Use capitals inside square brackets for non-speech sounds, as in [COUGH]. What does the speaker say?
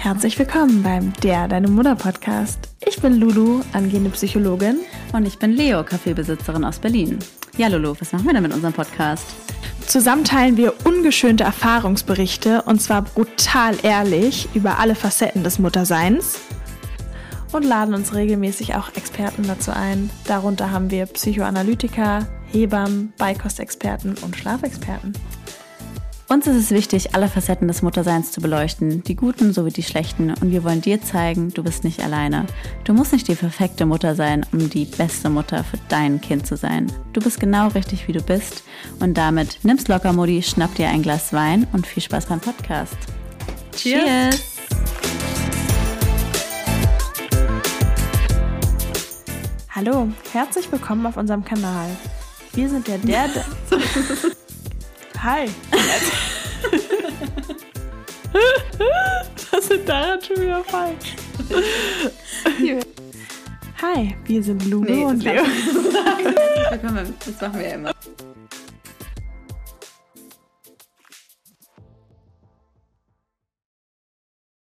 Herzlich willkommen beim Der Deine Mutter Podcast. Ich bin Lulu, angehende Psychologin. Und ich bin Leo, Kaffeebesitzerin aus Berlin. Ja, Lulu, was machen wir denn mit unserem Podcast? Zusammen teilen wir ungeschönte Erfahrungsberichte und zwar brutal ehrlich über alle Facetten des Mutterseins und laden uns regelmäßig auch Experten dazu ein. Darunter haben wir Psychoanalytiker, Hebammen, Beikostexperten und Schlafexperten. Uns ist es wichtig, alle Facetten des Mutterseins zu beleuchten, die guten sowie die schlechten. Und wir wollen dir zeigen, du bist nicht alleine. Du musst nicht die perfekte Mutter sein, um die beste Mutter für dein Kind zu sein. Du bist genau richtig, wie du bist. Und damit nimm's locker, Mutti, schnapp dir ein Glas Wein und viel Spaß beim Podcast. Cheers! Cheers. Hallo, herzlich willkommen auf unserem Kanal. Wir sind der Der. [LAUGHS] Hi. das sind daran schon wieder falsch. Hi, wir sind Lulu nee, und Leo. [LAUGHS] Das machen wir immer.